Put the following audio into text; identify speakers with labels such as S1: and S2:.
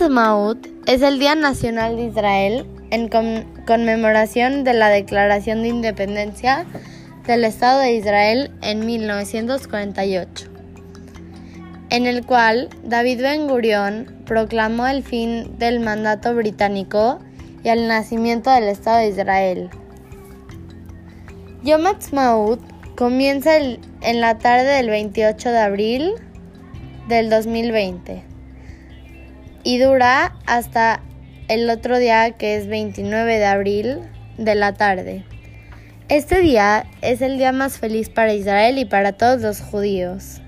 S1: Ha'atzmaut es el Día Nacional de Israel en conmemoración de la Declaración de Independencia del Estado de Israel en 1948, en el cual David Ben Gurión proclamó el fin del mandato británico y el nacimiento del Estado de Israel. Yom Ha'atzmaut comienza en la tarde del 28 de abril del 2020 y dura hasta el otro día que es 29 de abril de la tarde. Este día es el día más feliz para Israel y para todos los judíos.